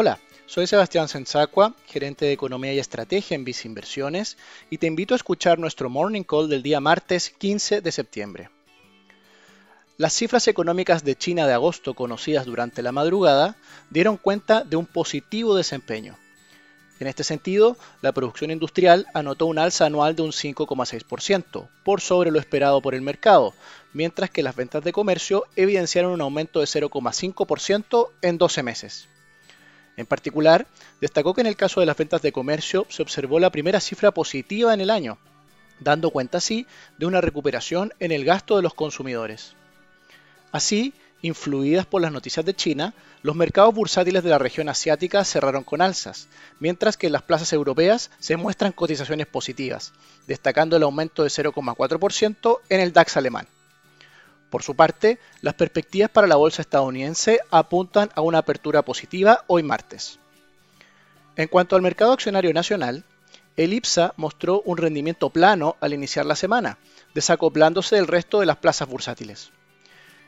Hola, soy Sebastián Sensacua, gerente de Economía y Estrategia en Vice Inversiones, y te invito a escuchar nuestro Morning Call del día martes 15 de septiembre. Las cifras económicas de China de agosto conocidas durante la madrugada dieron cuenta de un positivo desempeño. En este sentido, la producción industrial anotó un alza anual de un 5,6%, por sobre lo esperado por el mercado, mientras que las ventas de comercio evidenciaron un aumento de 0,5% en 12 meses. En particular, destacó que en el caso de las ventas de comercio se observó la primera cifra positiva en el año, dando cuenta así de una recuperación en el gasto de los consumidores. Así, influidas por las noticias de China, los mercados bursátiles de la región asiática cerraron con alzas, mientras que en las plazas europeas se muestran cotizaciones positivas, destacando el aumento de 0,4% en el DAX alemán. Por su parte, las perspectivas para la bolsa estadounidense apuntan a una apertura positiva hoy martes. En cuanto al mercado accionario nacional, el IPSA mostró un rendimiento plano al iniciar la semana, desacoplándose del resto de las plazas bursátiles.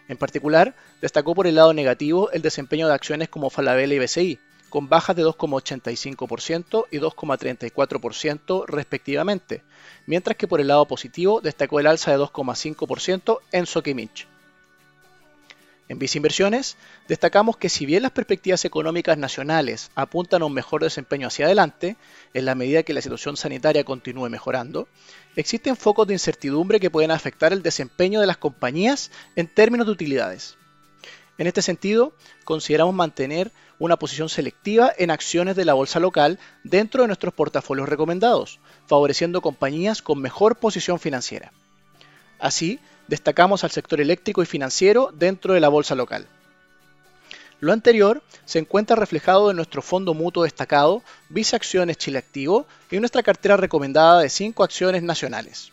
En particular, destacó por el lado negativo el desempeño de acciones como Falabella y BCI, con bajas de 2,85% y 2,34% respectivamente, mientras que por el lado positivo destacó el alza de 2,5% en Sokimich. En Viceinversiones, destacamos que si bien las perspectivas económicas nacionales apuntan a un mejor desempeño hacia adelante, en la medida que la situación sanitaria continúe mejorando, existen focos de incertidumbre que pueden afectar el desempeño de las compañías en términos de utilidades. En este sentido, consideramos mantener una posición selectiva en acciones de la bolsa local dentro de nuestros portafolios recomendados, favoreciendo compañías con mejor posición financiera. Así, destacamos al sector eléctrico y financiero dentro de la bolsa local. Lo anterior se encuentra reflejado en nuestro fondo mutuo destacado Visa Acciones Chile Activo y nuestra cartera recomendada de 5 acciones nacionales.